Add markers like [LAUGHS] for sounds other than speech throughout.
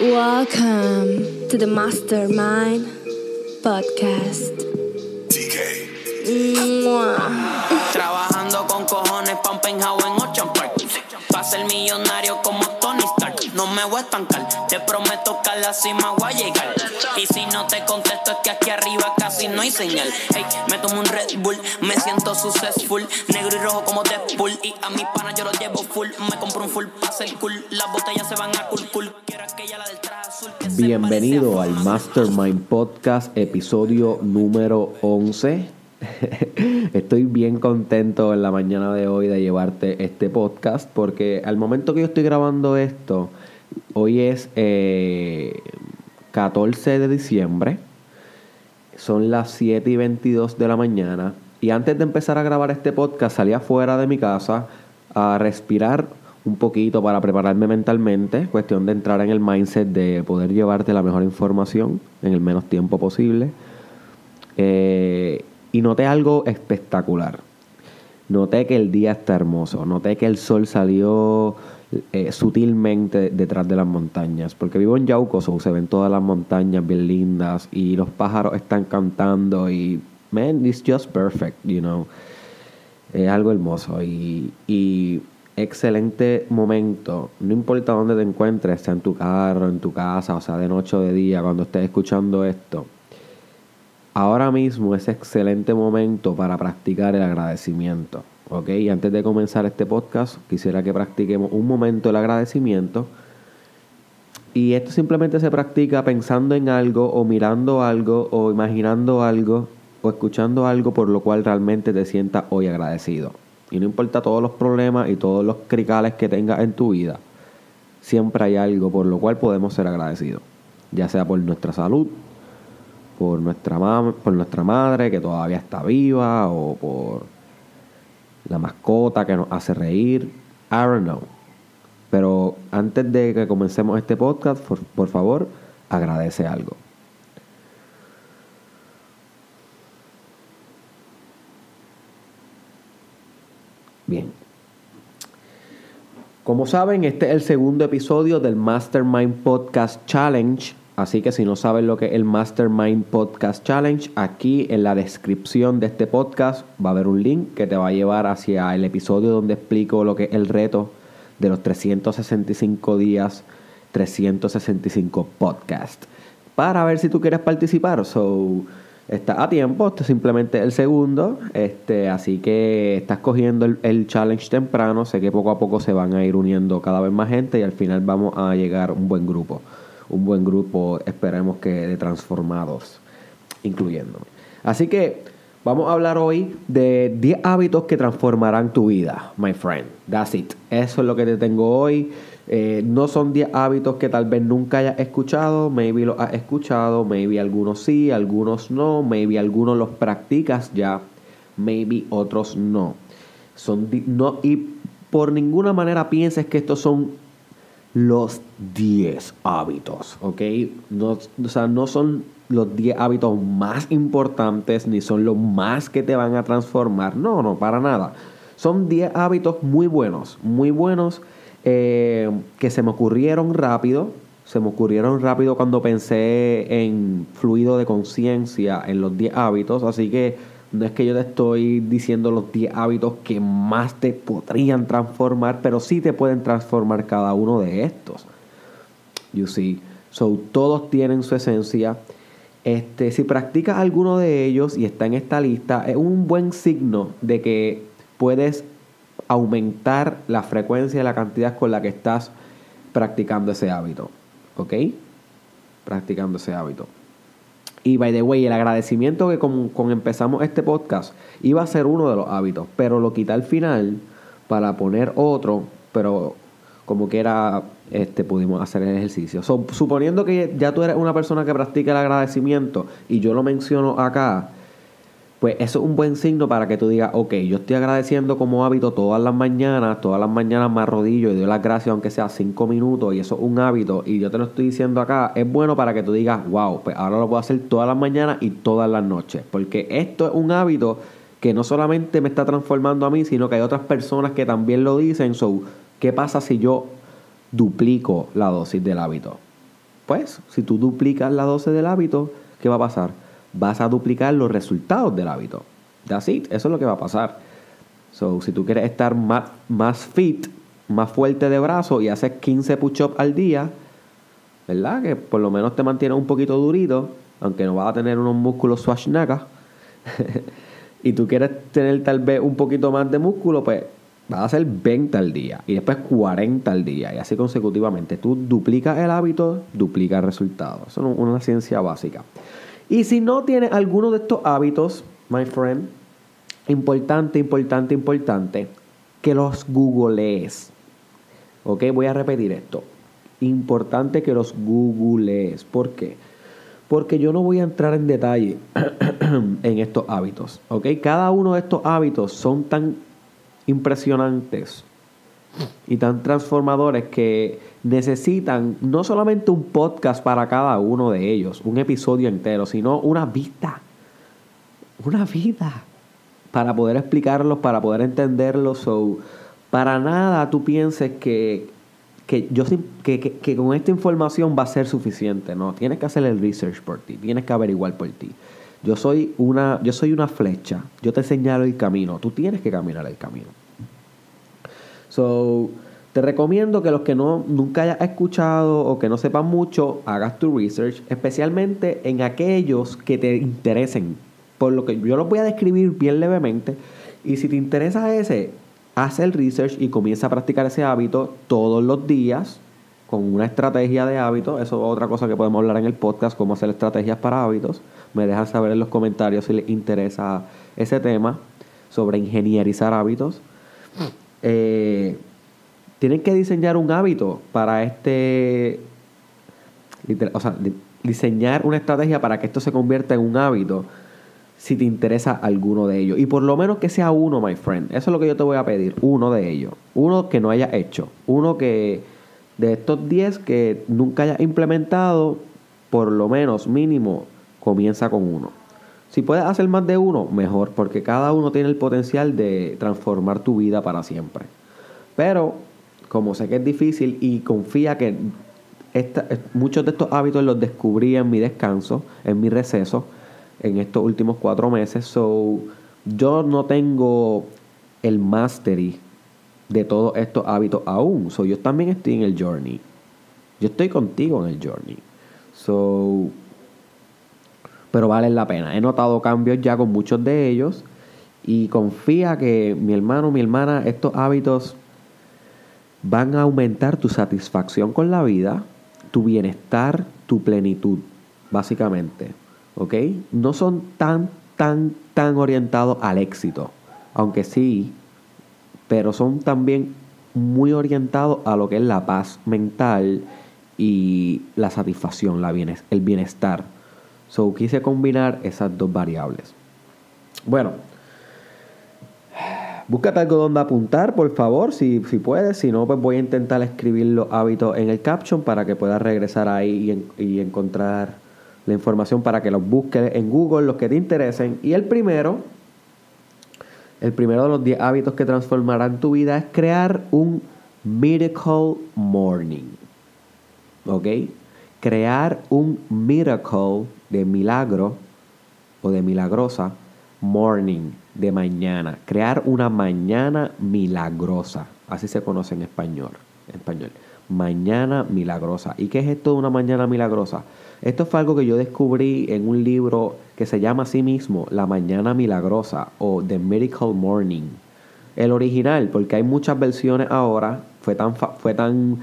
Welcome to the Mastermind Podcast. Trabajando con cojones penthouse en Ocean Park. Pa' ser millonario como te prometo que a la cima voy a llegar. Y si no te contesto es que aquí arriba casi no hay señal. Hey, me tomo un Red Bull, me siento successful. Negro y rojo como Deadpool. Y a mis panas yo los llevo full. Me compro un full pa' ser cool. Las botellas se van a cool cool. Quiero aquella la del traje azul Bienvenido al Mastermind Podcast, episodio número 11. [LAUGHS] Estoy bien contento en la mañana de hoy de llevarte este podcast porque al momento que yo estoy grabando esto, hoy es eh, 14 de diciembre, son las 7 y 22 de la mañana y antes de empezar a grabar este podcast salí afuera de mi casa a respirar un poquito para prepararme mentalmente, cuestión de entrar en el mindset de poder llevarte la mejor información en el menos tiempo posible. Eh, y noté algo espectacular. Noté que el día está hermoso. Noté que el sol salió eh, sutilmente detrás de las montañas. Porque vivo en Yauco, se ven todas las montañas bien lindas y los pájaros están cantando y, man, it's just perfect, you know. Es algo hermoso y, y excelente momento. No importa dónde te encuentres, sea en tu carro, en tu casa, o sea, de noche o de día, cuando estés escuchando esto. Ahora mismo es excelente momento para practicar el agradecimiento. ¿Ok? Y antes de comenzar este podcast, quisiera que practiquemos un momento el agradecimiento. Y esto simplemente se practica pensando en algo, o mirando algo, o imaginando algo, o escuchando algo por lo cual realmente te sientas hoy agradecido. Y no importa todos los problemas y todos los cricales que tengas en tu vida, siempre hay algo por lo cual podemos ser agradecidos. Ya sea por nuestra salud, por nuestra, por nuestra madre que todavía está viva o por la mascota que nos hace reír. I don't know. Pero antes de que comencemos este podcast, por, por favor, agradece algo. Bien. Como saben, este es el segundo episodio del Mastermind Podcast Challenge. Así que si no saben lo que es el Mastermind Podcast Challenge, aquí en la descripción de este podcast va a haber un link que te va a llevar hacia el episodio donde explico lo que es el reto de los 365 días, 365 podcasts. Para ver si tú quieres participar. So, está a tiempo, este es simplemente el segundo. Este, así que estás cogiendo el, el challenge temprano. Sé que poco a poco se van a ir uniendo cada vez más gente y al final vamos a llegar a un buen grupo. Un buen grupo, esperemos que de transformados, incluyéndome. Así que vamos a hablar hoy de 10 hábitos que transformarán tu vida, my friend. That's it. Eso es lo que te tengo hoy. Eh, no son 10 hábitos que tal vez nunca hayas escuchado, maybe los has escuchado, maybe algunos sí, algunos no, maybe algunos los practicas ya, maybe otros no. Son no y por ninguna manera pienses que estos son los 10 hábitos, ¿ok? No, o sea, no son los 10 hábitos más importantes ni son los más que te van a transformar. No, no, para nada. Son 10 hábitos muy buenos, muy buenos eh, que se me ocurrieron rápido. Se me ocurrieron rápido cuando pensé en fluido de conciencia, en los 10 hábitos. Así que no es que yo te estoy diciendo los 10 hábitos que más te podrían transformar, pero sí te pueden transformar cada uno de estos. You see. So, todos tienen su esencia. Este, si practicas alguno de ellos y está en esta lista, es un buen signo de que puedes aumentar la frecuencia y la cantidad con la que estás practicando ese hábito. ¿Ok? Practicando ese hábito. Y by the way, el agradecimiento que con, con empezamos este podcast iba a ser uno de los hábitos, pero lo quité al final para poner otro, pero como que era, este, pudimos hacer el ejercicio. Suponiendo que ya tú eres una persona que practica el agradecimiento y yo lo menciono acá, pues eso es un buen signo para que tú digas, ok, yo estoy agradeciendo como hábito todas las mañanas, todas las mañanas me arrodillo y doy las gracias aunque sea cinco minutos y eso es un hábito y yo te lo estoy diciendo acá, es bueno para que tú digas, wow, pues ahora lo puedo hacer todas las mañanas y todas las noches, porque esto es un hábito que no solamente me está transformando a mí, sino que hay otras personas que también lo dicen, so, ¿qué pasa si yo duplico la dosis del hábito. Pues, si tú duplicas la dosis del hábito, ¿qué va a pasar? Vas a duplicar los resultados del hábito. That's it. Eso es lo que va a pasar. So, si tú quieres estar más, más fit, más fuerte de brazo y haces 15 push-ups al día, ¿verdad? Que por lo menos te mantiene un poquito durito, aunque no vas a tener unos músculos Schwarzenegger. [LAUGHS] y tú quieres tener tal vez un poquito más de músculo, pues vas a hacer 20 al día y después 40 al día y así consecutivamente. Tú duplicas el hábito, duplicas el resultado. Eso es una ciencia básica. Y si no tienes alguno de estos hábitos, my friend, importante, importante, importante, que los googlees. Ok, voy a repetir esto. Importante que los googlees. ¿Por qué? Porque yo no voy a entrar en detalle [CLEARS THROAT] en estos hábitos. Ok, cada uno de estos hábitos son tan impresionantes y tan transformadores que necesitan no solamente un podcast para cada uno de ellos, un episodio entero, sino una vida. Una vida para poder explicarlos, para poder entenderlos. So, para nada tú pienses que, que yo que, que, con esta información va a ser suficiente. No, tienes que hacer el research por ti, tienes que averiguar por ti. Yo soy una, yo soy una flecha, yo te señalo el camino, tú tienes que caminar el camino. So, te recomiendo que los que no nunca hayas escuchado o que no sepan mucho, hagas tu research, especialmente en aquellos que te interesen por lo que yo lo voy a describir bien levemente. Y si te interesa ese, haz el research y comienza a practicar ese hábito todos los días con una estrategia de hábitos. Eso es otra cosa que podemos hablar en el podcast, cómo hacer estrategias para hábitos. Me dejan saber en los comentarios si les interesa ese tema sobre ingenierizar hábitos. Eh, tienen que diseñar un hábito para este... O sea, diseñar una estrategia para que esto se convierta en un hábito si te interesa alguno de ellos. Y por lo menos que sea uno, my friend. Eso es lo que yo te voy a pedir. Uno de ellos. Uno que no haya hecho. Uno que de estos 10 que nunca haya implementado, por lo menos mínimo, comienza con uno. Si puedes hacer más de uno, mejor, porque cada uno tiene el potencial de transformar tu vida para siempre. Pero, como sé que es difícil y confía que muchos de estos hábitos los descubrí en mi descanso, en mi receso, en estos últimos cuatro meses. So, yo no tengo el mastery de todos estos hábitos aún. So, yo también estoy en el journey. Yo estoy contigo en el journey. So, pero vale la pena. He notado cambios ya con muchos de ellos y confía que mi hermano, mi hermana, estos hábitos van a aumentar tu satisfacción con la vida, tu bienestar, tu plenitud, básicamente. ¿ok? No son tan, tan, tan orientados al éxito, aunque sí, pero son también muy orientados a lo que es la paz mental y la satisfacción, la el bienestar. So quise combinar esas dos variables. Bueno, búscate algo donde apuntar, por favor, si, si puedes. Si no, pues voy a intentar escribir los hábitos en el caption para que puedas regresar ahí y, y encontrar la información para que los busques en Google, los que te interesen. Y el primero, el primero de los 10 hábitos que transformarán tu vida es crear un miracle morning. ¿Ok? Crear un miracle de milagro o de milagrosa morning de mañana. Crear una mañana milagrosa. Así se conoce en español. Español. Mañana milagrosa. ¿Y qué es esto de una mañana milagrosa? Esto fue algo que yo descubrí en un libro que se llama así mismo La Mañana Milagrosa o The Miracle Morning. El original, porque hay muchas versiones ahora, fue tan, fue tan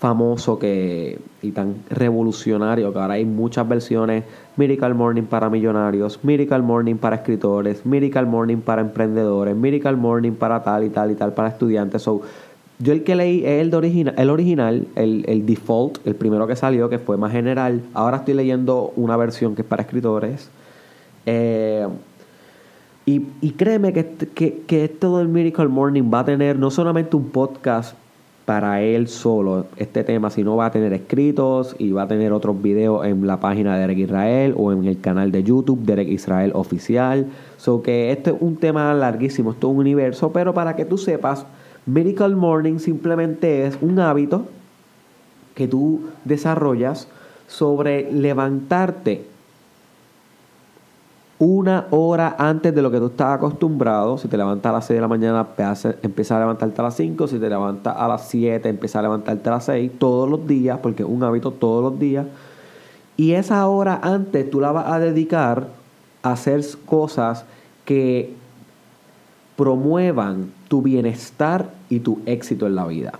famoso que, y tan revolucionario que ahora hay muchas versiones. Miracle Morning para millonarios, Miracle Morning para escritores, Miracle Morning para emprendedores, Miracle Morning para tal y tal y tal para estudiantes. So, yo el que leí es el, de original, el original, el, default, el primero que salió, que fue más general. Ahora estoy leyendo una versión que es para escritores. Eh, y, créeme que, que, que esto del Miracle Morning va a tener no solamente un podcast para él solo este tema, sino va a tener escritos y va a tener otros videos en la página de Derek Israel o en el canal de YouTube Derek Israel Oficial. So que este es un tema larguísimo, esto es un universo, pero para que tú sepas Miracle Morning simplemente es un hábito que tú desarrollas sobre levantarte una hora antes de lo que tú estás acostumbrado. Si te levantas a las 6 de la mañana, empieza a levantarte a las 5. Si te levantas a las 7, empieza a levantarte a las 6. Todos los días, porque es un hábito todos los días. Y esa hora antes tú la vas a dedicar a hacer cosas que promuevan tu bienestar y tu éxito en la vida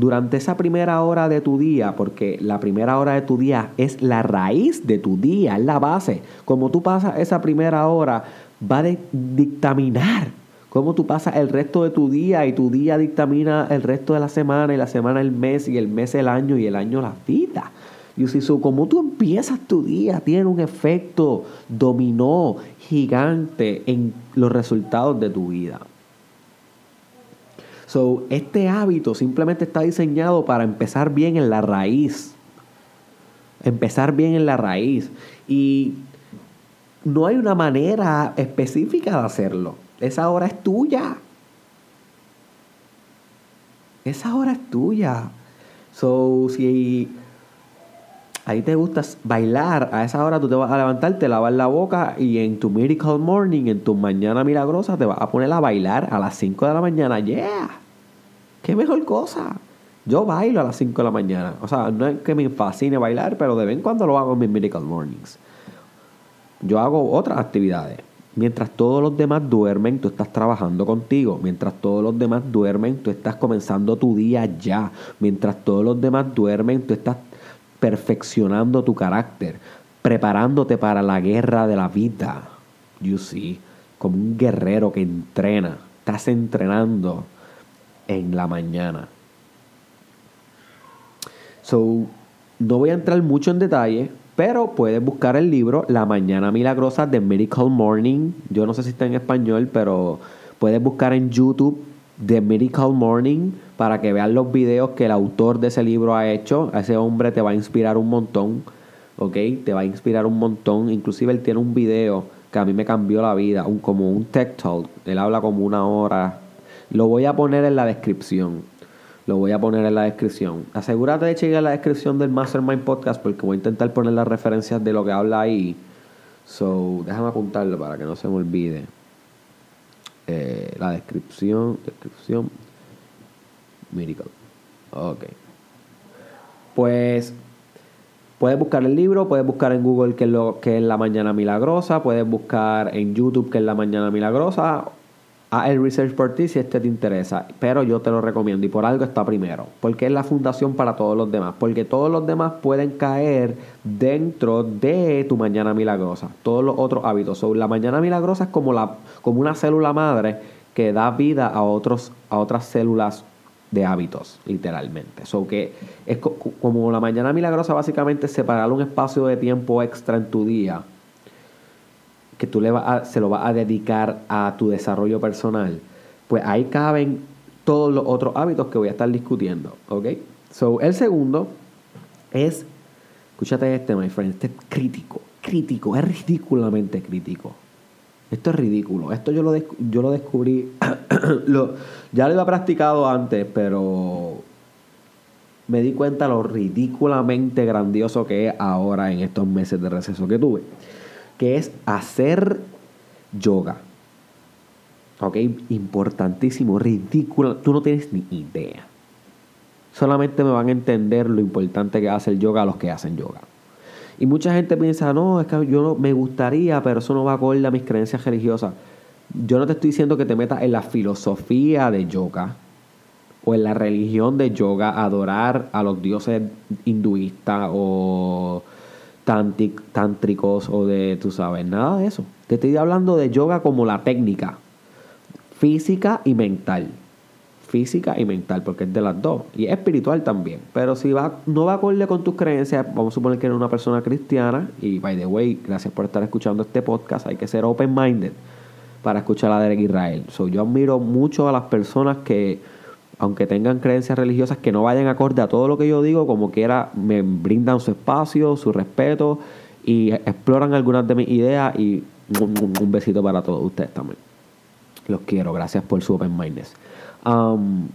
durante esa primera hora de tu día, porque la primera hora de tu día es la raíz de tu día, es la base. Como tú pasas esa primera hora, va a dictaminar cómo tú pasas el resto de tu día y tu día dictamina el resto de la semana y la semana el mes y el mes el año y el año la vida. Y si como tú empiezas tu día, tiene un efecto dominó gigante en los resultados de tu vida. So, este hábito simplemente está diseñado para empezar bien en la raíz. Empezar bien en la raíz. Y no hay una manera específica de hacerlo. Esa hora es tuya. Esa hora es tuya. So, si ahí te gusta bailar, a esa hora tú te vas a levantar, te lavas la boca y en tu Miracle Morning, en tu mañana milagrosa, te vas a poner a bailar a las 5 de la mañana. ¡Yeah! ¿Qué mejor cosa? Yo bailo a las 5 de la mañana. O sea, no es que me fascine bailar, pero de vez en cuando lo hago en mis Miracle Mornings. Yo hago otras actividades. Mientras todos los demás duermen, tú estás trabajando contigo. Mientras todos los demás duermen, tú estás comenzando tu día ya. Mientras todos los demás duermen, tú estás perfeccionando tu carácter, preparándote para la guerra de la vida. You see, como un guerrero que entrena. Estás entrenando en la mañana. So, no voy a entrar mucho en detalle, pero puedes buscar el libro La Mañana Milagrosa de Miracle Morning. Yo no sé si está en español, pero puedes buscar en YouTube The Miracle Morning para que veas los videos que el autor de ese libro ha hecho. ese hombre te va a inspirar un montón, ¿ok? Te va a inspirar un montón. Inclusive él tiene un video que a mí me cambió la vida, un, como un tech talk. Él habla como una hora lo voy a poner en la descripción. Lo voy a poner en la descripción. Asegúrate de chequear la descripción del Mastermind Podcast porque voy a intentar poner las referencias de lo que habla ahí. So, déjame apuntarlo para que no se me olvide. Eh, la descripción, descripción, Miracle. Ok. Pues puedes buscar el libro, puedes buscar en Google que es, lo, que es La Mañana Milagrosa, puedes buscar en YouTube que es La Mañana Milagrosa a el research por ti si este te interesa, pero yo te lo recomiendo y por algo está primero, porque es la fundación para todos los demás, porque todos los demás pueden caer dentro de tu mañana milagrosa, todos los otros hábitos. la mañana milagrosa es como, la, como una célula madre que da vida a, otros, a otras células de hábitos, literalmente. So que es como la mañana milagrosa básicamente separar un espacio de tiempo extra en tu día que tú le vas se lo vas a dedicar a tu desarrollo personal, pues ahí caben todos los otros hábitos que voy a estar discutiendo, ¿ok? So, el segundo es, escúchate este, my friend, este es crítico, crítico, es ridículamente crítico. Esto es ridículo. Esto yo lo, yo lo descubrí, [COUGHS] ya lo había practicado antes, pero me di cuenta lo ridículamente grandioso que es ahora en estos meses de receso que tuve que es hacer yoga. ¿Ok? Importantísimo, ridículo. Tú no tienes ni idea. Solamente me van a entender lo importante que hace el yoga a los que hacen yoga. Y mucha gente piensa, no, es que yo no, me gustaría, pero eso no va acorde a mis creencias religiosas. Yo no te estoy diciendo que te metas en la filosofía de yoga o en la religión de yoga, adorar a los dioses hinduistas o tántricos o de, tú sabes, nada de eso. Te estoy hablando de yoga como la técnica física y mental. Física y mental, porque es de las dos. Y espiritual también. Pero si va, no va acorde con tus creencias, vamos a suponer que eres una persona cristiana. Y by the way, gracias por estar escuchando este podcast. Hay que ser open-minded para escuchar a Derek Israel. So, yo admiro mucho a las personas que aunque tengan creencias religiosas que no vayan acorde a todo lo que yo digo, como quiera, me brindan su espacio, su respeto y exploran algunas de mis ideas y un, besito para todos ustedes también. Los quiero, gracias por su open mindness. Um,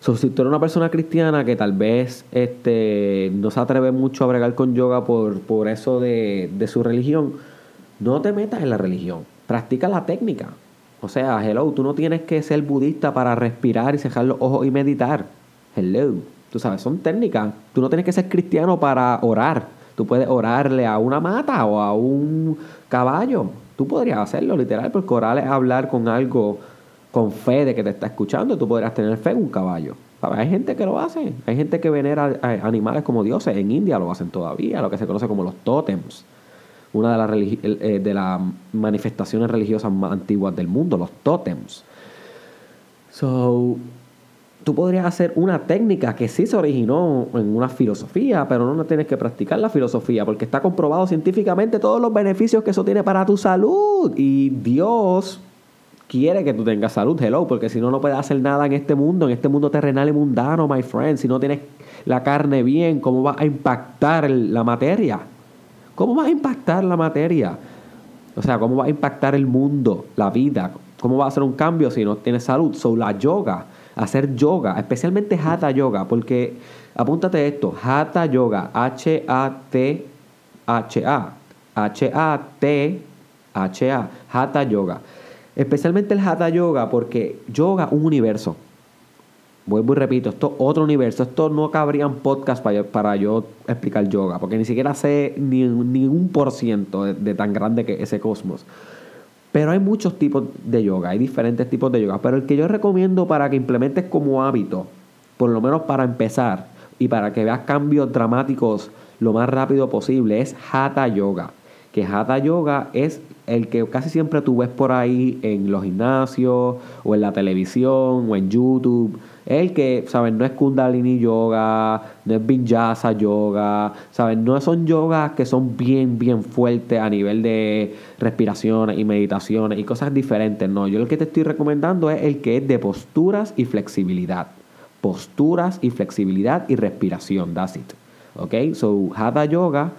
So, si tú eres una persona cristiana que tal vez este, no se atreve mucho a bregar con yoga por, por eso de, de su religión, no te metas en la religión. Practica la técnica. O sea, hello, tú no tienes que ser budista para respirar y cerrar los ojos y meditar. Hello. Tú sabes, son técnicas. Tú no tienes que ser cristiano para orar. Tú puedes orarle a una mata o a un caballo. Tú podrías hacerlo, literal, porque orar es hablar con algo con fe de que te está escuchando. Tú podrías tener fe en un caballo. Hay gente que lo hace. Hay gente que venera animales como dioses. En India lo hacen todavía, lo que se conoce como los tótems. Una de las, eh, de las manifestaciones religiosas más antiguas del mundo, los tótems. So, tú podrías hacer una técnica que sí se originó en una filosofía, pero no tienes que practicar la filosofía porque está comprobado científicamente todos los beneficios que eso tiene para tu salud. Y Dios quiere que tú tengas salud, hello, porque si no, no puedes hacer nada en este mundo, en este mundo terrenal y mundano, my friend. Si no tienes la carne bien, ¿cómo va a impactar la materia? ¿Cómo va a impactar la materia? O sea, ¿cómo va a impactar el mundo, la vida? ¿Cómo va a hacer un cambio si no tienes salud? So, la yoga hacer yoga, especialmente Hatha Yoga, porque apúntate esto, Hatha Yoga, H-A-T-H-A, H-A-T-H-A, Hatha Yoga. Especialmente el Hatha Yoga, porque yoga un universo. Vuelvo y repito, esto es otro universo. Esto no cabría en podcast para, para yo explicar yoga, porque ni siquiera sé ni, un por ciento de tan grande que ese cosmos. Pero hay muchos tipos de yoga, hay diferentes tipos de yoga. Pero el que yo recomiendo para que implementes como hábito, por lo menos para empezar y para que veas cambios dramáticos lo más rápido posible, es Hatha Yoga. Que Hatha Yoga es el que casi siempre tú ves por ahí en los gimnasios o en la televisión o en YouTube el que, ¿sabes? No es Kundalini Yoga, no es Vinyasa Yoga, ¿sabes? No son yogas que son bien, bien fuertes a nivel de respiraciones y meditaciones y cosas diferentes, no. Yo el que te estoy recomendando es el que es de posturas y flexibilidad. Posturas y flexibilidad y respiración, that's it. ¿Ok? So, Hatha Yoga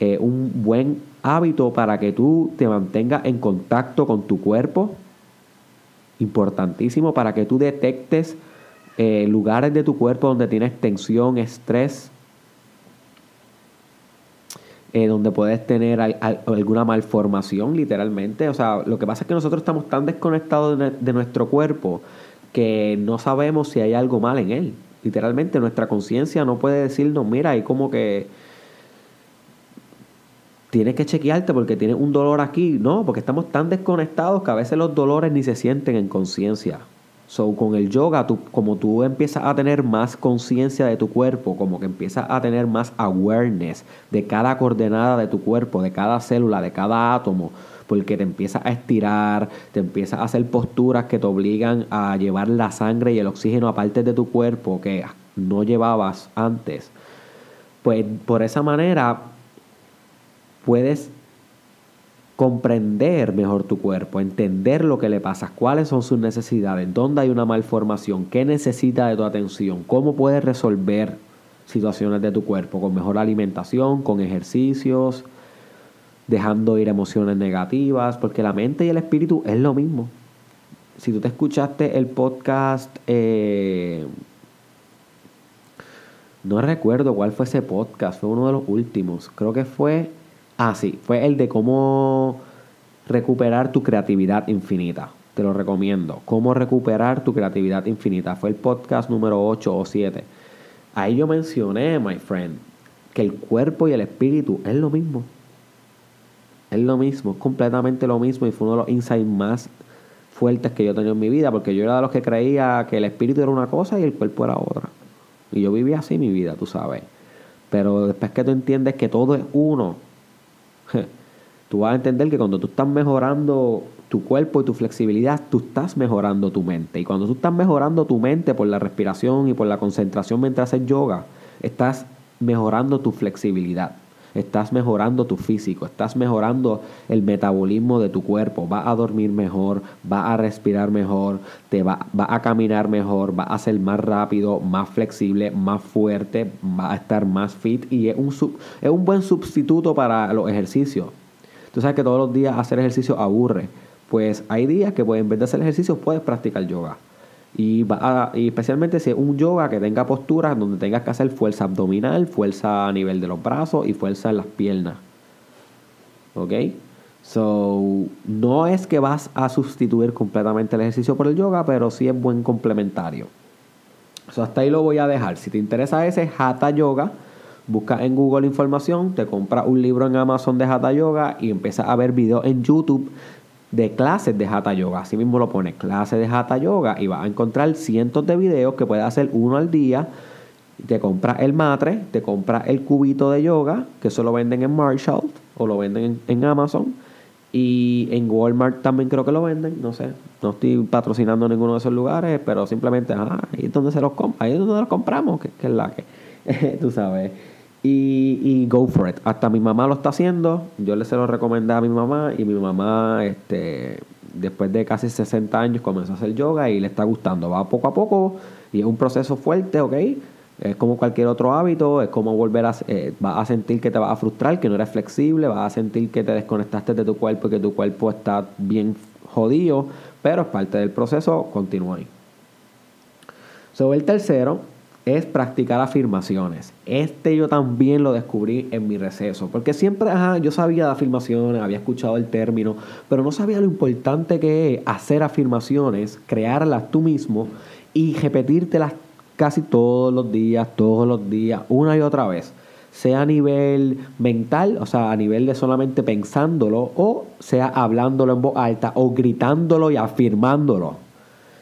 es un buen hábito para que tú te mantengas en contacto con tu cuerpo. Importantísimo para que tú detectes eh, lugares de tu cuerpo donde tienes tensión, estrés, eh, donde puedes tener alguna malformación, literalmente. O sea, lo que pasa es que nosotros estamos tan desconectados de, nuestro cuerpo que no sabemos si hay algo mal en él. Literalmente, nuestra conciencia no puede decirnos, mira, hay como que tienes que chequearte porque tienes un dolor aquí. No, porque estamos tan desconectados que a veces los dolores ni se sienten en conciencia. So, con el yoga, tú, como tú empiezas a tener más conciencia de tu cuerpo, como que empiezas a tener más awareness de cada coordenada de tu cuerpo, de cada célula, de cada átomo, porque te empiezas a estirar, te empiezas a hacer posturas que te obligan a llevar la sangre y el oxígeno a partes de tu cuerpo que no llevabas antes. Pues por esa manera puedes comprender mejor tu cuerpo, entender lo que le pasa, cuáles son sus necesidades, dónde hay una malformación, qué necesita de tu atención, cómo puedes resolver situaciones de tu cuerpo con mejor alimentación, con ejercicios, dejando ir emociones negativas, porque la mente y el espíritu es lo mismo. Si tú te escuchaste el podcast, eh, no recuerdo cuál fue ese podcast, fue uno de los últimos, creo que fue Ah, sí, fue el de cómo recuperar tu creatividad infinita. Te lo recomiendo. Cómo recuperar tu creatividad infinita. Fue el podcast número 8 o 7. Ahí yo mencioné, my friend, que el cuerpo y el espíritu es lo mismo. Es lo mismo, es completamente lo mismo y fue uno de los insights más fuertes que yo he tenido en mi vida porque yo era de los que creía que el espíritu era una cosa y el cuerpo era otra. Y yo vivía así mi vida, tú sabes. Pero después que tú entiendes que todo es uno, [LAUGHS] tú vas a entender que cuando tú estás mejorando tu cuerpo y tu flexibilidad, tú estás mejorando tu mente. Y cuando tú estás mejorando tu mente por la respiración y por la concentración mientras haces yoga, estás mejorando tu flexibilidad. Estás mejorando tu físico, estás mejorando el metabolismo de tu cuerpo, vas a dormir mejor, vas a respirar mejor, te va, va a caminar mejor, va a ser más rápido, más flexible, más fuerte, va a estar más fit y es un, es un buen sustituto para los ejercicios. Tú sabes que todos los días hacer ejercicio aburre. Pues hay días que pues, en vez de hacer ejercicio puedes practicar yoga. Y, especialmente si es un yoga que tenga posturas donde tengas que hacer fuerza abdominal, fuerza a nivel de los brazos y fuerza en las piernas. ¿Ok? So, no es que vas a sustituir completamente el ejercicio por el yoga, pero sí es buen complementario. So, hasta ahí lo voy a dejar. Si te interesa ese Hatha Yoga, busca en Google información, te compras un libro en Amazon de Hatha Yoga y empiezas a ver videos en YouTube de clases de Hatha Yoga. Así mismo lo pones, clases de Hatha Yoga, y vas a encontrar cientos de videos que puedes hacer uno al día. Te compras el matre, te compras el cubito de yoga, que eso lo venden en Marshall o lo venden en, Amazon. Y en Walmart también creo que lo venden, no sé. No estoy patrocinando ninguno de esos lugares, pero simplemente, ah, ahí es donde se los ahí es donde los compramos, que es la que, [LAUGHS] tú sabes. Y, go for it. Hasta mi mamá lo está haciendo. Yo le se lo recomendé a mi mamá y mi mamá, este, después de casi 60 años, comenzó a hacer yoga y le está gustando. Va poco a poco y es un proceso fuerte, ¿ok? Es como cualquier otro hábito, es como volver a... Eh, vas a sentir que te vas a frustrar, que no eres flexible, vas a sentir que te desconectaste de tu cuerpo y que tu cuerpo está bien jodido, pero es parte del proceso, continúa ahí. Sobre el tercero es practicar afirmaciones. Este yo también lo descubrí en mi receso, porque siempre ajá, yo sabía de afirmaciones, había escuchado el término, pero no sabía lo importante que es hacer afirmaciones, crearlas tú mismo y repetírtelas casi todos los días, todos los días, una y otra vez. Sea a nivel mental, o sea, a nivel de solamente pensándolo, o sea hablándolo en voz alta, o gritándolo y afirmándolo.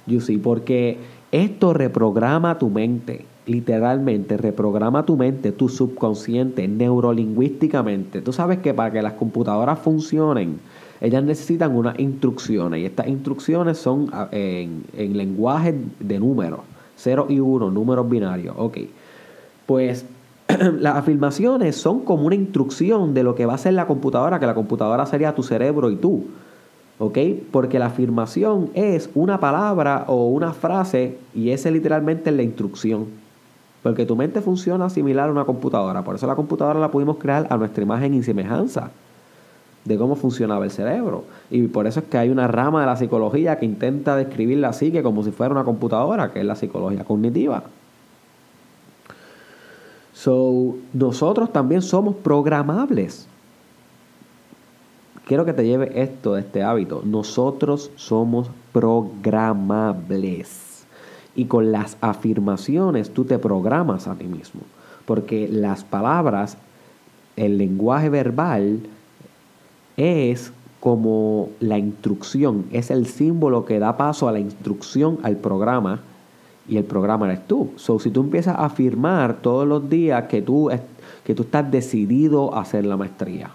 You see, porque esto reprograma tu mente, literalmente reprograma tu mente, tu subconsciente, neurolingüísticamente. Tú sabes que para que las computadoras funcionen, ellas necesitan unas instrucciones y estas instrucciones son ah, en, en lenguaje de números, 0 y 1, números binarios. Ok, pues [CLEARS THROAT] las afirmaciones son como una instrucción de lo que va a hacer la computadora, que la computadora sería tu cerebro y tú. ¿Ok? Porque la afirmación es una palabra o una frase y esa es literalmente la instrucción. Porque tu mente funciona similar a una computadora. Por eso la computadora la pudimos crear a nuestra imagen y semejanza de cómo funcionaba el cerebro. Y por eso es que hay una rama de la psicología que intenta describir la psique como si fuera una computadora, que es la psicología cognitiva. So, nosotros también somos programables. Quiero que te lleve esto de este hábito. Nosotros somos programables. Y con las afirmaciones tú te programas a ti mismo. Porque las palabras, el lenguaje verbal, es como la instrucción, es el símbolo que da paso a la instrucción al programa y el programa eres tú. So, si tú empiezas a afirmar todos los días que tú, que tú estás decidido a hacer la maestría,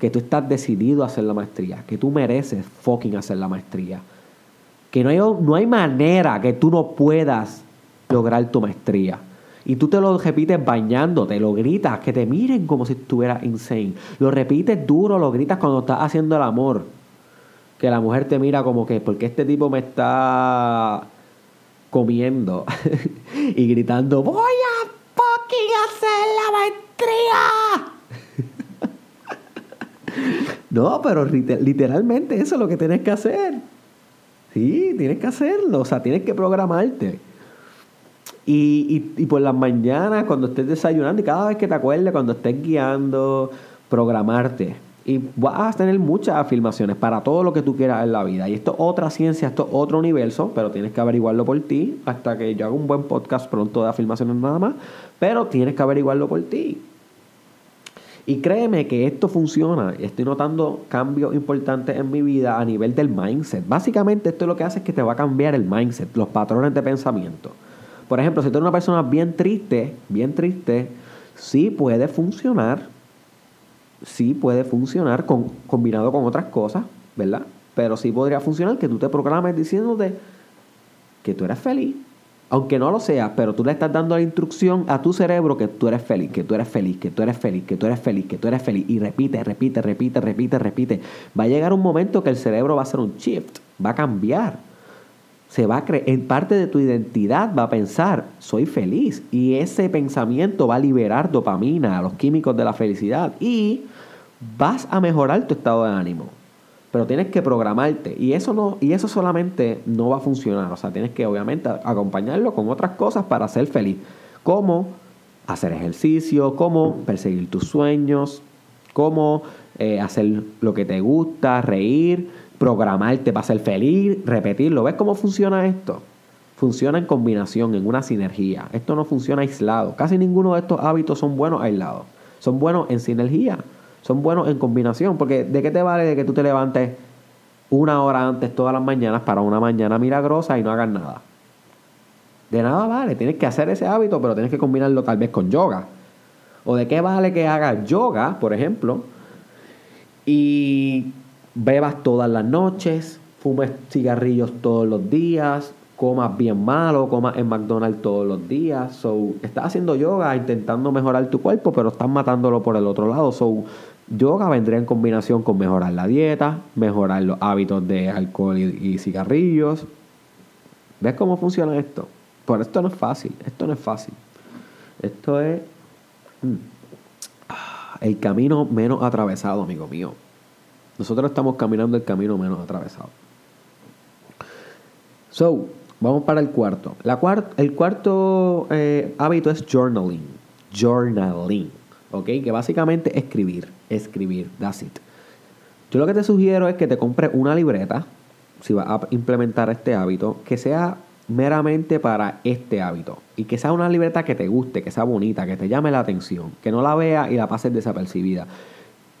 que tú estás decidido a hacer la maestría, que tú mereces fucking hacer la maestría, no hay, no hay manera que tú no puedas lograr tu maestría. Y tú te lo repites bañándote, lo gritas, que te miren como si estuvieras insane. Lo repites duro, lo gritas cuando estás haciendo el amor. Que la mujer te mira como que, porque este tipo me está comiendo [LAUGHS] y gritando, voy a fucking hacer la maestría. [LAUGHS] no, pero lite- literalmente eso es lo que tienes que hacer. Sí, tienes que hacerlo, o sea, tienes que programarte. Y, y, por las mañanas, cuando estés desayunando, y cada vez que te acuerdes, cuando estés guiando, programarte. Y vas a tener muchas afirmaciones para todo lo que tú quieras en la vida. Y esto es otra ciencia, esto es otro universo, pero tienes que averiguarlo por ti. Hasta que yo haga un buen podcast pronto de afirmaciones nada más. Pero tienes que averiguarlo por ti. Y créeme que esto funciona. Estoy notando cambios importantes en mi vida a nivel del mindset. Básicamente esto lo que hace es que te va a cambiar el mindset, los patrones de pensamiento. Por ejemplo, si tú eres una persona bien triste, bien triste, sí puede funcionar. Sí puede funcionar con, combinado con otras cosas, ¿verdad? Pero sí podría funcionar que tú te programes diciéndote que tú eres feliz. Aunque no lo seas, pero tú le estás dando la instrucción a tu cerebro que tú eres feliz, que tú eres feliz, que tú eres feliz, que tú eres feliz, que tú eres feliz. Y repite, repite, repite, repite, repite. Va a llegar un momento que el cerebro va a hacer un shift, va a cambiar. Se va a creer, en parte de tu identidad va a pensar, soy feliz. Y ese pensamiento va a liberar dopamina, los químicos de la felicidad. Y vas a mejorar tu estado de ánimo. Pero tienes que programarte. Y eso no, y eso solamente no va a funcionar. O sea, tienes que obviamente acompañarlo con otras cosas para ser feliz. Como hacer ejercicio, como perseguir tus sueños, como eh, hacer lo que te gusta, reír, programarte para ser feliz, repetirlo. ¿Ves cómo funciona esto? Funciona en combinación, en una sinergia. Esto no funciona aislado. Casi ninguno de estos hábitos son buenos aislados. Son buenos en sinergia. Son buenos en combinación. Porque ¿de qué te vale de que tú te levantes una hora antes todas las mañanas para una mañana milagrosa y no hagas nada? De nada vale. Tienes que hacer ese hábito, pero tienes que combinarlo tal vez con yoga. ¿O de qué vale que hagas yoga, por ejemplo, y bebas todas las noches, fumes cigarrillos todos los días, comas bien malo, comas en McDonald's todos los días. So, estás haciendo yoga intentando mejorar tu cuerpo, pero estás matándolo por el otro lado. So, yoga vendría en combinación con mejorar la dieta, mejorar los hábitos de alcohol y, cigarrillos. ¿Ves cómo funciona esto? Por esto no es fácil, esto no es fácil. Esto es mm, el camino menos atravesado, amigo mío. Nosotros estamos caminando el camino menos atravesado. So, vamos para el cuarto. La el cuarto eh, hábito es journaling. Journaling. ¿Ok? Que básicamente es escribir. Escribir. That's it. Yo lo que te sugiero es que te compres una libreta, si vas a implementar este hábito, que sea meramente para este hábito. Y que sea una libreta que te guste, que sea bonita, que te llame la atención, que no la veas y la pases desapercibida.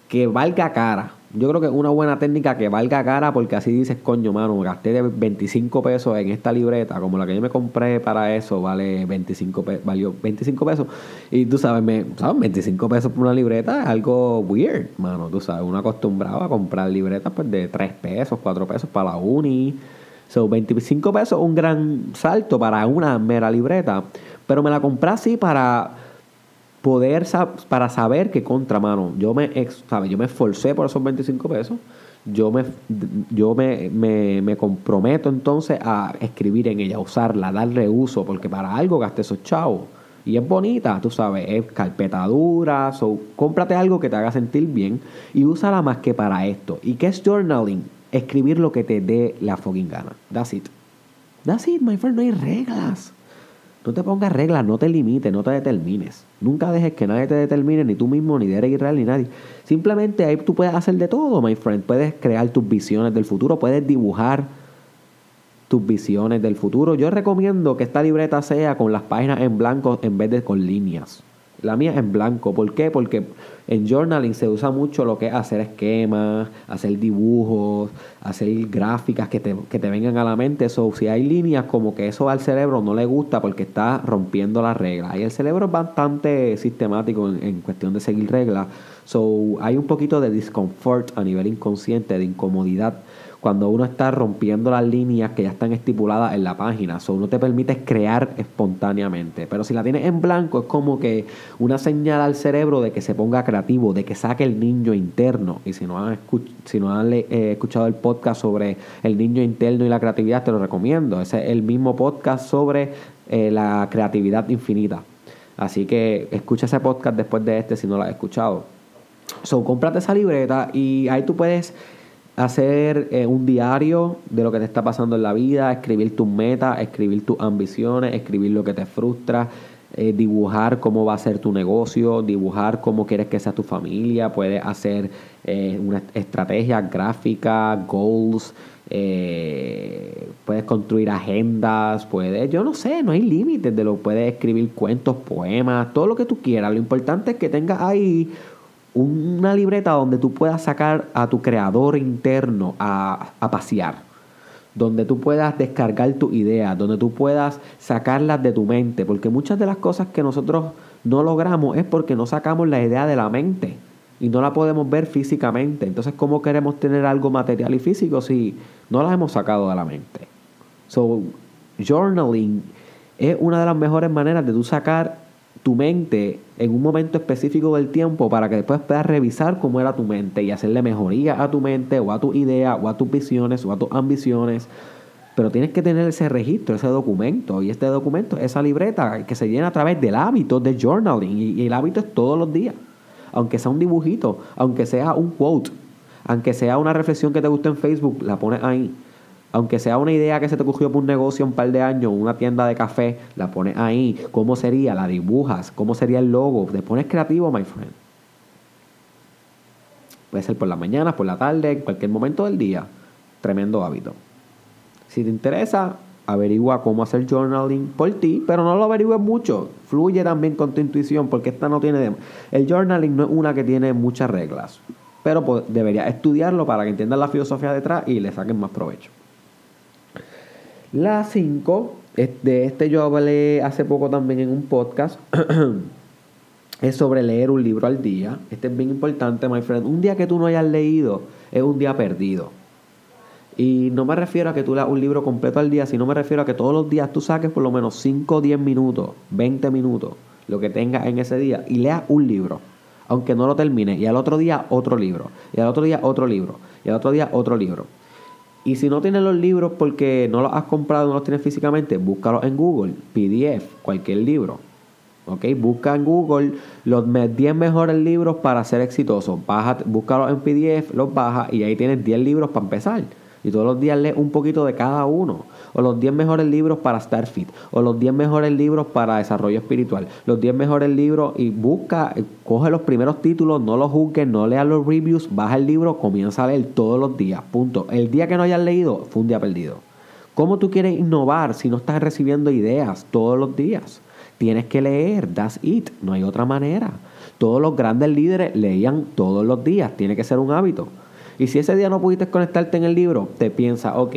Que valga cara. Yo creo que una buena técnica que valga cara porque así dices, coño, mano, gasté 25 pesos en esta libreta, como la que yo me compré para eso, vale 25 pesos, valió 25 pesos. Y tú sabes, me, ¿sabes? 25 pesos por una libreta es algo weird, mano, tú sabes, uno acostumbrado a comprar libretas pues de 3 pesos, 4 pesos para la uni. So, 25 pesos un gran salto para una mera libreta. Pero me la compré así para poder para saber que contra mano, yo me, ¿sabe? yo me esforcé por esos 25 pesos, yo me, yo me, me, comprometo entonces a escribir en ella, usarla, darle uso, porque para algo gasté esos chavos. Y es bonita, tú sabes, es carpeta dura, so, cómprate algo que te haga sentir bien y úsala más que para esto. ¿Y qué es journaling? Escribir lo que te dé la fucking gana. That's it. That's it, my friend, no hay reglas. No te pongas reglas, no te limites, no te determines. Nunca dejes que nadie te determine, ni tú mismo, ni Derek Israel, ni nadie. Simplemente ahí tú puedes hacer de todo, my friend. Puedes crear tus visiones del futuro, puedes dibujar tus visiones del futuro. Yo recomiendo que esta libreta sea con las páginas en blanco en vez de con líneas. La mía es en blanco. ¿Por qué? Porque en journaling se usa mucho lo que es hacer esquemas, hacer dibujos, hacer gráficas que te, que te vengan a la mente. So, si hay líneas como que eso al cerebro no le gusta porque está rompiendo las reglas. Y el cerebro es bastante sistemático en, en cuestión de seguir reglas. So, hay un poquito de discomfort a nivel inconsciente, de incomodidad cuando uno está rompiendo las líneas que ya están estipuladas en la página. O no te permite crear espontáneamente. Pero si la tienes en blanco, es como que una señal al cerebro de que se ponga creativo, de que saque el niño interno. Y si no han, si no han eh, escuchado el podcast sobre el niño interno y la creatividad, te lo recomiendo. Ese es el mismo podcast sobre eh, la creatividad infinita. Así que escucha ese podcast después de este si no lo has escuchado. So, cómprate esa libreta y ahí tú puedes hacer eh, un diario de lo que te está pasando en la vida, escribir tus metas, escribir tus ambiciones, escribir lo que te frustra, eh, dibujar cómo va a ser tu negocio, dibujar cómo quieres que sea tu familia, puedes hacer eh, una estrategia gráfica, goals, puedes construir agendas, puedes, yo no sé, no hay límites de lo, puedes escribir cuentos, poemas, todo lo que tú quieras. Lo importante es que tengas ahí una libreta donde tú puedas sacar a tu creador interno a, pasear, donde tú puedas descargar tus ideas, donde tú puedas sacarlas de tu mente, porque muchas de las cosas que nosotros no logramos es porque no sacamos la idea de la mente y no la podemos ver físicamente. Entonces, ¿cómo queremos tener algo material y físico si no la hemos sacado de la mente? So, journaling es una de las mejores maneras de tú sacar tu mente en un momento específico del tiempo para que después puedas revisar cómo era tu mente y hacerle mejoría a tu mente o a tu idea o a tus visiones o a tus ambiciones. Pero tienes que tener ese registro, ese documento. Y este documento, esa libreta que se llena a través del hábito de journaling. Y, el hábito es todos los días. Aunque sea un dibujito, aunque sea un quote, Aunque sea una reflexión que te guste en Facebook, la pones ahí. Aunque sea una idea que se te ocurrió por un negocio un par de años, una tienda de café, la pones ahí. ¿Cómo sería? La dibujas. ¿Cómo sería el logo? Te pones creativo, my friend. Puede ser por la mañana, por la tarde, en cualquier momento del día. Tremendo hábito. Si te interesa, averigua cómo hacer journaling por ti, pero no lo averigües mucho. Fluye también con tu intuición, porque esta no tiene. El journaling no es una que tiene muchas reglas, pero deberías estudiarlo para que entiendas la filosofía detrás y le saquen más provecho. La 5, de este yo hablé hace poco también en un podcast. [CLEARS THROAT] es sobre leer un libro al día. Este es bien importante, my friend. Un día que tú no hayas leído es un día perdido. Y no me refiero a que tú leas un libro completo al día, sino me refiero a que todos los días tú saques por lo menos 5 o 10 minutos, 20 minutos, lo que tengas en ese día, y leas un libro, aunque no lo termines. Y al otro día otro libro, y al otro día otro libro, y al otro día otro libro. Y si no tienes los libros porque no los has comprado, no los tienes físicamente, búscalos en Google, PDF, cualquier libro. ¿ok? Busca en Google los 10 mejores libros para ser exitoso. Baja, búscalos en PDF, los baja y ahí tienes 10 libros para empezar. Y todos los días lees un poquito de cada uno. O los 10 mejores libros para estar fit. O los 10 mejores libros para desarrollo espiritual. Los 10 mejores libros y busca, eh, coge los primeros títulos, no los juzgues, no leas los reviews, baja el libro, comienza a leer todos los días. Punto. El día que no hayas leído fue un día perdido. ¿Cómo tú quieres innovar si no estás recibiendo ideas todos los días? Tienes que leer, that's it, no hay otra manera. Todos los grandes líderes leían todos los días, tiene que ser un hábito. Y si ese día no pudiste conectarte en el libro, te piensa, ok,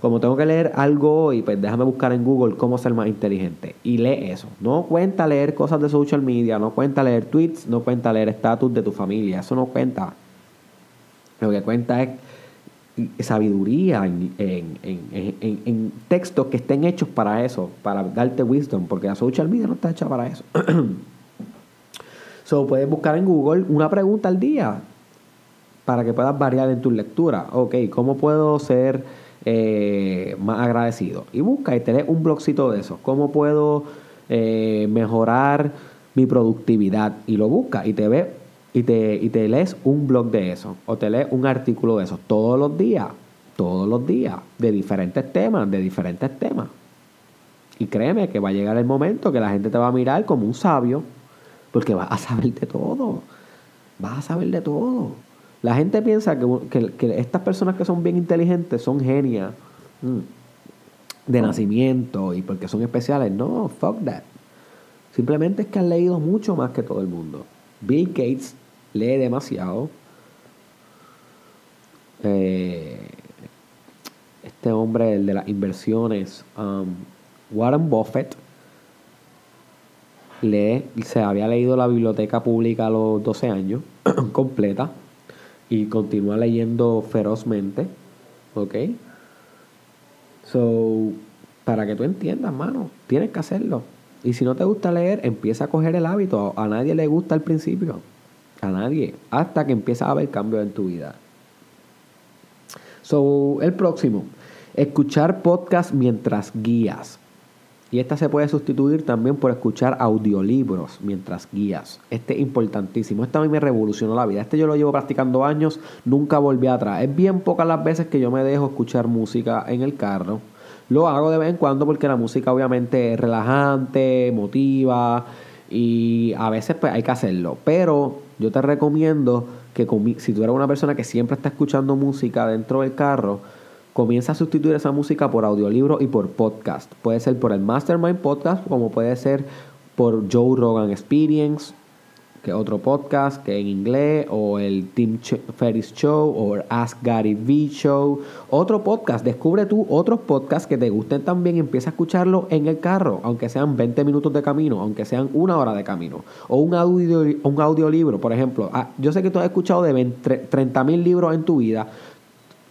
como tengo que leer algo hoy, pues déjame buscar en Google cómo ser más inteligente. Y lee eso. No cuenta leer cosas de social media, no cuenta leer tweets, no cuenta leer estatus de tu familia, eso no cuenta. Lo que cuenta es sabiduría en, en, textos que estén hechos para eso, para darte wisdom, porque la social media no está hecha para eso. [CLEARS THROAT] so, puedes buscar en Google una pregunta al día para que puedas variar en tu lectura. Ok, ¿cómo puedo ser eh, más agradecido? Y busca y tenés un blogcito de eso. ¿Cómo puedo eh, mejorar mi productividad? Y lo busca y te ve y te, y te lees un blog de eso o te lees un artículo de eso todos los días, todos los días, de diferentes temas, de diferentes temas. Y créeme que va a llegar el momento que la gente te va a mirar como un sabio, porque vas a saber de todo, vas a saber de todo. La gente piensa que, que, estas personas que son bien inteligentes son genias mm, de nacimiento y porque son especiales. No, fuck that. Simplemente es que han leído mucho más que todo el mundo. Bill Gates lee demasiado. Eh, este hombre, el de las inversiones, um, Warren Buffett, lee, se había leído la biblioteca pública a los 12 años, [CLEARS THROAT] completa, y continúa leyendo ferozmente. ¿Ok? So, para que tú entiendas, mano, tienes que hacerlo. Y si no te gusta leer, empieza a coger el hábito. A nadie le gusta al principio. A nadie. Hasta que empieza a haber cambios en tu vida. So, el próximo. Escuchar podcast mientras guías. Y esta se puede sustituir también por escuchar audiolibros mientras guías. Este es importantísimo. Este a mí me revolucionó la vida. Este yo lo llevo practicando años, nunca volví atrás. Es bien pocas las veces que yo me dejo escuchar música en el carro. Lo hago de vez en cuando porque la música obviamente es relajante, emotiva y a veces pues hay que hacerlo. Pero yo te recomiendo que si tú eres una persona que siempre está escuchando música dentro del carro, comienza a sustituir esa música por audiolibro y por podcast. Puede ser por el Mastermind Podcast, como puede ser por Joe Rogan Experience, que otro podcast que en inglés, o el Tim Ferris Show, o Ask Gary V Show, otro podcast. Descubre tú otros podcasts que te gusten también empieza a escucharlo en el carro, aunque sean 20 minutos de camino, aunque sean una hora de camino, o un, audio, un audiolibro, por ejemplo. Ah, yo sé que tú has escuchado de 30 mil libros en tu vida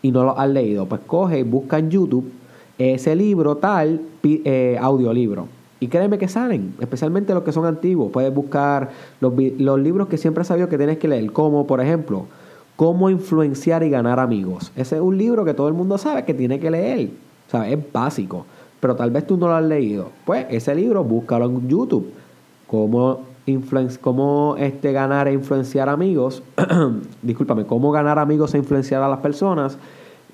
y no los has leído. Pues coge y busca en YouTube ese libro tal, eh, audiolibro y créeme que salen, especialmente los que son antiguos. Puedes buscar los, libros que siempre has sabido que tienes que leer, como por ejemplo, Cómo influenciar y ganar amigos. Ese es un libro que todo el mundo sabe que tiene que leer. O sea, es básico. Pero tal vez tú no lo has leído. Pues ese libro búscalo en YouTube. Cómo cómo este, ganar e influenciar amigos, [CLEARS THROAT] discúlpame, cómo ganar amigos e influenciar a las personas,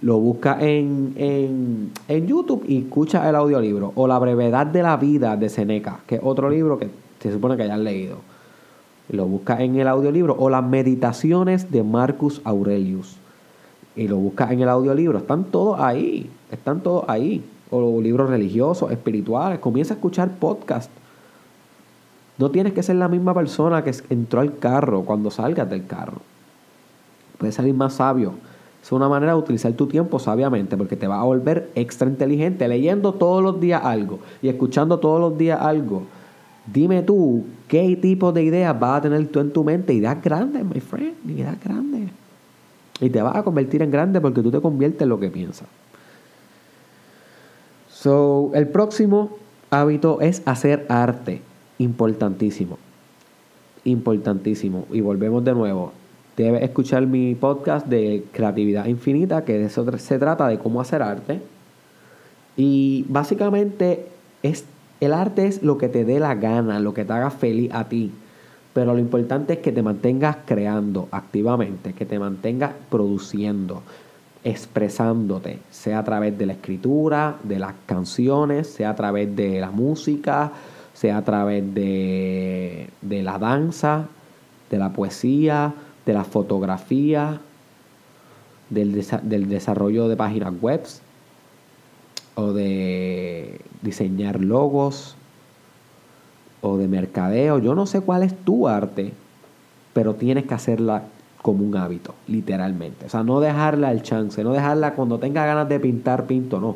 lo busca en, en, en YouTube y escucha el audiolibro. O La brevedad de la vida de Seneca, que es otro libro que se supone que hayas leído. Lo busca en el audiolibro. O Las meditaciones de Marcus Aurelius. Y lo busca en el audiolibro. Están todos ahí. Están todos ahí. O libros religiosos, espirituales. Comienza a escuchar podcast. No tienes que ser la misma persona que entró al carro cuando salgas del carro. Puedes salir más sabio. Es una manera de utilizar tu tiempo sabiamente porque te va a volver extra inteligente leyendo todos los días algo y escuchando todos los días algo. Dime tú, ¿qué tipo de ideas vas a tener tú en tu mente? Ideas grandes, my friend, ideas grandes. Y te vas a convertir en grande porque tú te conviertes en lo que piensas. So, el próximo hábito es hacer arte. Importantísimo. Importantísimo. Y volvemos de nuevo. Debes escuchar mi podcast de Creatividad Infinita, que de eso se trata de cómo hacer arte. Y básicamente es, el arte es lo que te dé la gana, lo que te haga feliz a ti. Pero lo importante es que te mantengas creando activamente, que te mantengas produciendo, expresándote, sea a través de la escritura, de las canciones, sea a través de la música, sea a través de, de la danza, de la poesía, de la fotografía, del, desa- del desarrollo de páginas web o de diseñar logos o de mercadeo. Yo no sé cuál es tu arte, pero tienes que hacerla como un hábito, literalmente. O sea, no dejarla al chance, no dejarla cuando tenga ganas de pintar, pinto, no.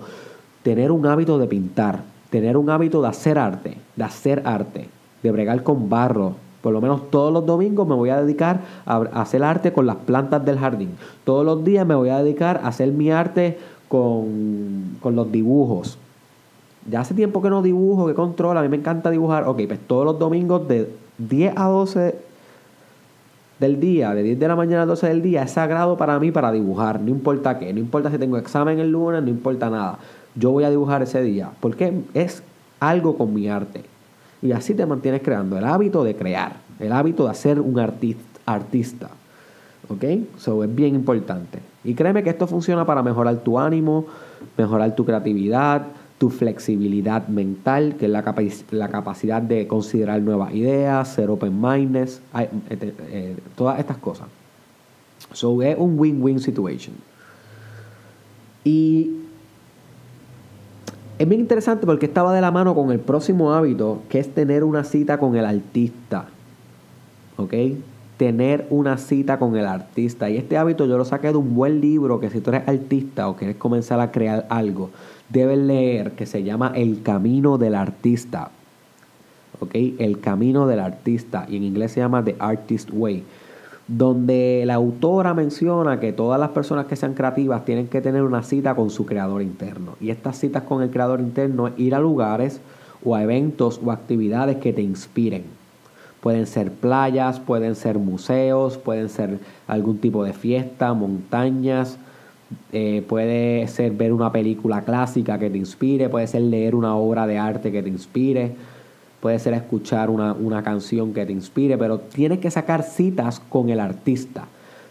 Tener un hábito de pintar, tener un hábito de hacer arte, hacer arte, de bregar con barro. Por lo menos todos los domingos me voy a dedicar a a hacer arte con las plantas del jardín. Todos los días me voy a dedicar a hacer mi arte con, con los dibujos. Ya hace tiempo que no dibujo, que controlo, a mí me encanta dibujar. Ok, pues todos los domingos de 10 a 12 del día, de 10 de la mañana a 12 del día, es sagrado para mí para dibujar, no importa qué, no importa si tengo examen el lunes, no importa nada. Yo voy a dibujar ese día, porque es algo con mi arte. Y así te mantienes creando el hábito de crear, el hábito de ser un artis- artista. ¿Ok? So es bien importante. Y créeme que esto funciona para mejorar tu ánimo, mejorar tu creatividad, tu flexibilidad mental, que es la, la capacidad de considerar nuevas ideas, ser open-minded, eh, todas estas cosas. So es un win-win situation. Y es bien interesante porque estaba de la mano con el próximo hábito, que es tener una cita con el artista. ¿Ok? Tener una cita con el artista. Y este hábito yo lo saqué de un buen libro que si tú eres artista o quieres comenzar a crear algo, debes leer, que se llama El Camino del Artista. ¿Ok? El Camino del Artista. Y en inglés se llama The Artist Way donde la autora menciona que todas las personas que sean creativas tienen que tener una cita con su creador interno. Y estas citas con el creador interno es ir a lugares o a eventos o actividades que te inspiren. Pueden ser playas, pueden ser museos, pueden ser algún tipo de fiesta, montañas, eh, puede ser ver una película clásica que te inspire, puede ser leer una obra de arte que te inspire, puede ser escuchar una, una canción que te inspire, pero tienes que sacar citas con el artista.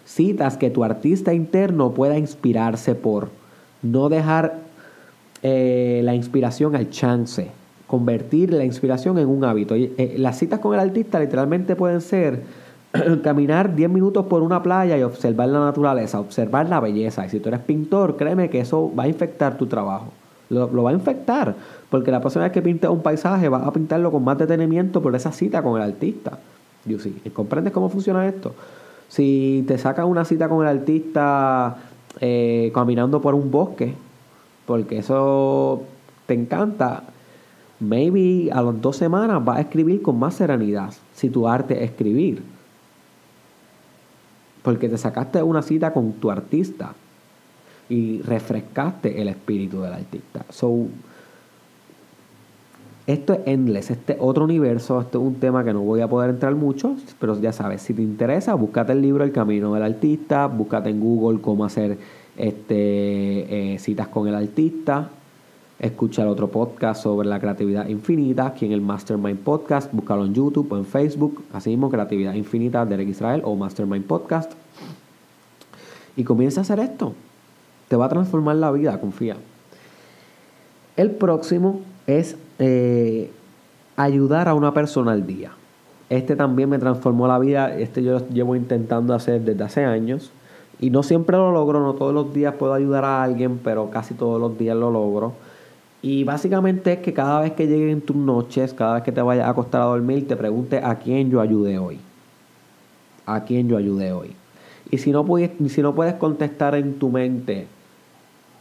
Citas que tu artista interno pueda inspirarse por. No dejar eh, la inspiración al chance. Convertir la inspiración en un hábito. Y, eh, las citas con el artista literalmente pueden ser [CLEARS THROAT] caminar 10 minutos por una playa y observar la naturaleza, observar la belleza. Y si tú eres pintor, créeme que eso va a infectar tu trabajo. Lo, va a infectar. Porque la próxima vez que pintes un paisaje vas a pintarlo con más detenimiento por esa cita con el artista. You see. ¿Comprendes cómo funciona esto? Si te sacas una cita con el artista eh, caminando por un bosque, porque eso te encanta, maybe a las dos semanas vas a escribir con más serenidad si tu arte es escribir. Porque te sacaste una cita con tu artista y refrescaste el espíritu del artista. So, esto es endless, este otro universo, esto es un tema que no voy a poder entrar mucho, pero ya sabes, si te interesa, búscate el libro El Camino del Artista, búscate en Google cómo hacer este, eh, citas con el artista Escucha el otro podcast sobre la creatividad infinita aquí en el Mastermind Podcast. Búscalo en YouTube o en Facebook. Así mismo, Creatividad Infinita Derek Israel o Mastermind Podcast. Y comienza a hacer esto. Te va a transformar la vida, confía. El próximo es eh, ayudar a una persona al día. Este también me transformó la vida. Este yo lo llevo intentando hacer desde hace años. Y no siempre lo logro, no todos los días puedo ayudar a alguien, pero casi todos los días lo logro. Y básicamente es que cada vez que lleguen tus noches, cada vez que te vayas a acostar a dormir, te pregunte a quién yo ayudé hoy. A quién yo ayudé hoy. Y si no puedes, si no puedes contestar en tu mente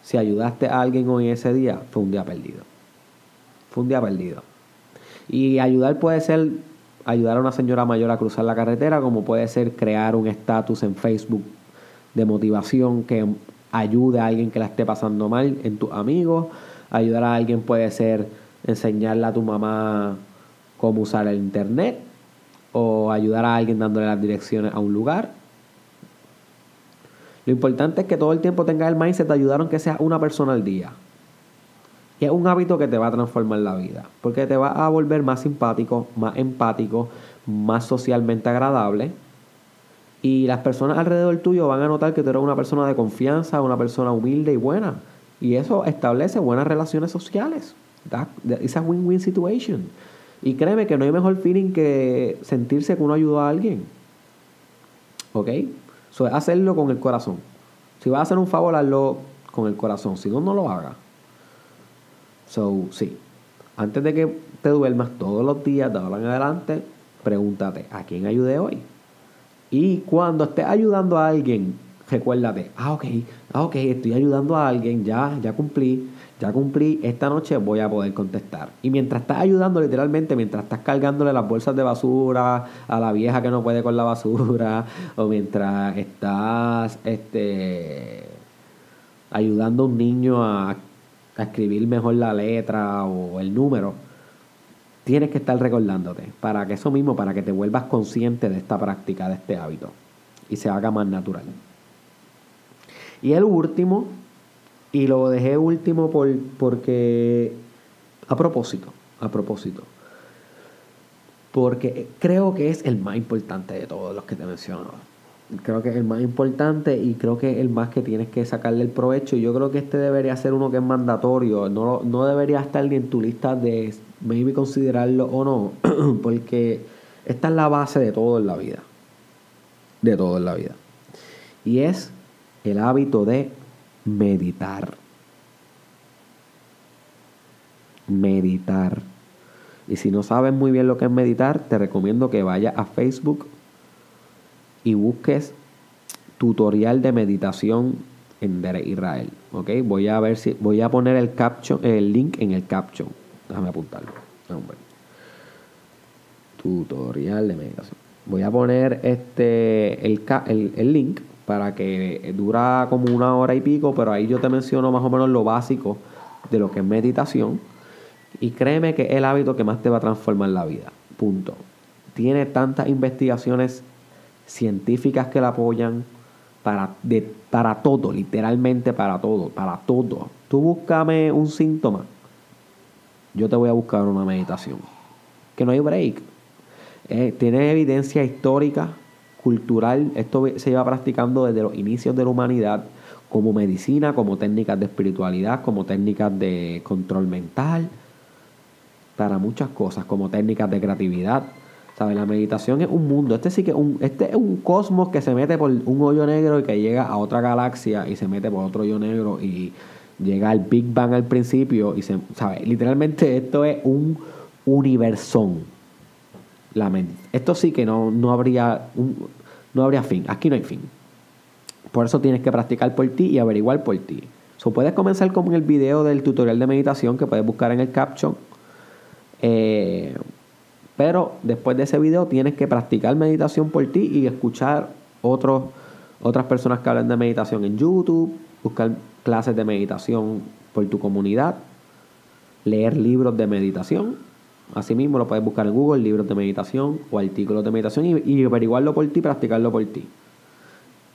si ayudaste a alguien hoy ese día, fue un día perdido. Fue un día perdido. Y ayudar puede ser ayudar a una señora mayor a cruzar la carretera, como puede ser crear un estatus en Facebook de motivación que ayude a alguien que la esté pasando mal en tus amigos Ayudar a alguien puede ser enseñarle a tu mamá cómo usar el internet o ayudar a alguien dándole las direcciones a un lugar. Lo importante es que todo el tiempo tengas el mindset de ayudar aunque sea una persona al día. Y es un hábito que te va a transformar la vida, porque te va a volver más simpático, más empático, más socialmente agradable. Y las personas alrededor tuyo van a notar que tú eres una persona de confianza, una persona humilde y buena. Y eso establece buenas relaciones sociales. Esa win-win situation. Y créeme que no hay mejor feeling que sentirse que uno ayudó a alguien. ¿Ok? Eso es hacerlo con el corazón. Si vas a hacer un favor, hazlo con el corazón. Si no, no lo hagas. So, sí. Antes de que te duermas todos los días, de ahora en adelante, pregúntate, ¿a quién ayudé hoy? Y cuando estés ayudando a alguien, recuérdate, ah, ok, ah, ok, estoy ayudando a alguien, ya, ya cumplí, ya cumplí, esta noche voy a poder contestar. Y mientras estás ayudando, literalmente, mientras estás cargándole las bolsas de basura a la vieja que no puede con la basura, o mientras estás este, ayudando a un niño a, a escribir mejor la letra o el número, tienes que estar recordándote para que eso mismo, para que te vuelvas consciente de esta práctica, de este hábito y se haga más natural. Y el último, y lo dejé último por, porque, a propósito, a propósito, porque creo que es el más importante de todos los que te menciono. Creo que es el más importante y creo que es el más que tienes que sacarle el provecho. Yo creo que este debería ser uno que es mandatorio. No, no debería estar ni en tu lista de maybe considerarlo o no. [CLEARS THROAT] Porque esta es la base de todo en la vida. De todo en la vida. Y es el hábito de meditar. Meditar. Y si no sabes muy bien lo que es meditar, te recomiendo que vayas a Facebook y busques tutorial de meditación en Israel. ¿Ok? Voy a ver si. Voy a poner el caption, el link en el caption. Déjame apuntarlo. Tutorial de meditación. Voy a poner este el, el link para que dura como una hora y pico, pero ahí yo te menciono más o menos lo básico de lo que es meditación. Y créeme que es el hábito que más te va a transformar la vida. Punto. Tiene tantas investigaciones científicas que la apoyan para, de, para todo, literalmente para todo, para todo. Tú búscame un síntoma, yo te voy a buscar una meditación. Que no hay break. Eh, tiene evidencia histórica cultural, esto se iba practicando desde los inicios de la humanidad como medicina, como técnicas de espiritualidad, como técnicas de control mental, para muchas cosas, como técnicas de creatividad. ¿Sabes? La meditación es un mundo. Este sí que un, este es un cosmos que se mete por un hoyo negro y que llega a otra galaxia y se mete por otro hoyo negro y llega al Big Bang al principio y se, ¿sabes? Literalmente esto es un universón Esto sí que no, no, habría no habría fin. Aquí no hay fin. Por eso tienes que practicar por ti y averiguar por ti. So, puedes comenzar como en el video del tutorial de meditación que puedes buscar en el caption. Eh, pero después de ese video tienes que practicar meditación por ti y escuchar otros, otras personas que hablan de meditación en YouTube, buscar clases de meditación por tu comunidad, leer libros de meditación Asimismo, lo puedes buscar en Google, libros de meditación o artículos de meditación y, averiguarlo por ti, practicarlo por ti.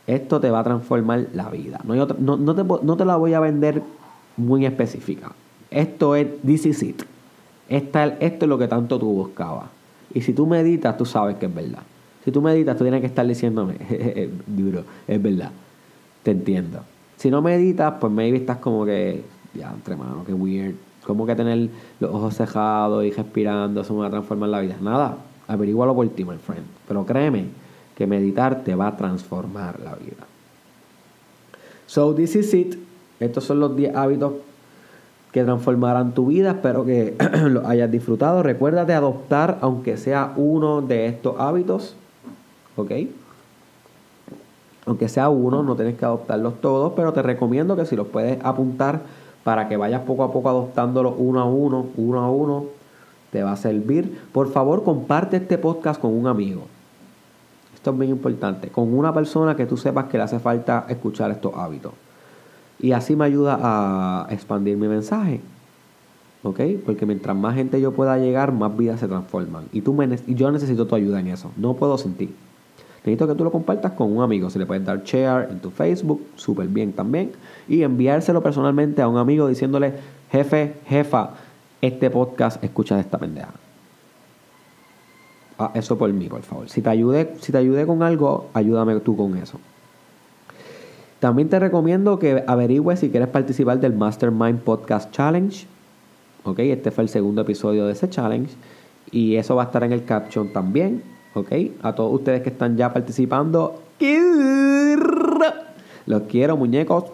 Esto te va a transformar la vida. No, te, no, te, la voy a vender muy específica. Esto es, this is it. Esto es lo que tanto tú buscabas. Y si tú meditas, tú sabes que es verdad. Si tú meditas, tú tienes que estar diciéndome, [LAUGHS] duro, es verdad. Te entiendo. Si no meditas, pues maybe estás como que, ya, entre manos, que weird. Como que tener los ojos cerrados y respirando, eso me va a transformar la vida. Nada, averígualo por ti, my friend. Pero créeme que meditar te va a transformar la vida. So, this is it. Estos son los 10 hábitos que transformarán tu vida. Espero que [CLEARS THROAT] los hayas disfrutado. Recuerda de adoptar, aunque sea uno de estos hábitos. ¿Ok? Aunque sea uno, no tienes que adoptarlos todos, pero te recomiendo que si los puedes apuntar para que vayas poco a poco adoptándolos uno a uno, uno a uno, te va a servir. Por favor, comparte este podcast con un amigo. Esto es bien importante. Con una persona que tú sepas que le hace falta escuchar estos hábitos. Y así me ayuda a expandir mi mensaje. ¿Ok? Porque mientras más gente yo pueda llegar, más vidas se transforman. Y, tú me, y yo necesito tu ayuda en eso. No puedo sin ti. Necesito que tú lo compartas con un amigo. Se le puedes dar share en tu Facebook, súper bien también. Y enviárselo personalmente a un amigo diciéndole, jefe, jefa, este podcast escucha de esta pendeja. Ah, eso por mí, por favor. Si te ayudé, si te ayudé con algo, ayúdame tú con eso. También te recomiendo que averigües si quieres participar del Mastermind Podcast Challenge. Ok, este fue el segundo episodio de ese challenge. Y eso va a estar en el caption también. ¿Ok? A todos ustedes que están ya participando, los quiero, muñecos.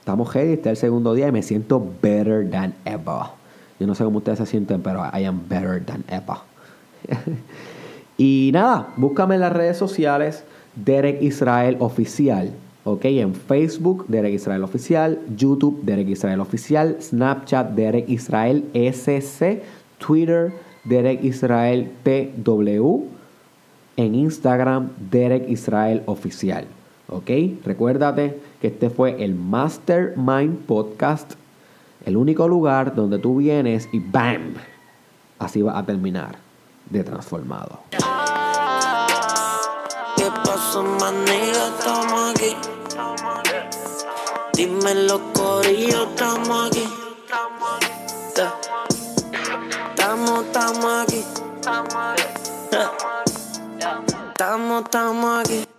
Estamos ready, este es el segundo día y me siento better than ever. Yo no sé cómo ustedes se sienten, pero I am better than ever. [LAUGHS] y nada, búscame en las redes sociales, Derek Israel Oficial. Ok, en Facebook, Derek Israel Oficial, YouTube, Derek Israel Oficial, Snapchat, Derek Israel SC, Twitter, Derek Israel TW. En Instagram, Derek Israel Oficial. ¿Ok? Recuérdate que este fue el Mastermind Podcast. El único lugar donde tú vienes y ¡bam! Así va a terminar de transformado. ¿Qué pasó? Estamos aquí. Dime los estamos aquí. Estamos aquí. Estamos, estamos aquí.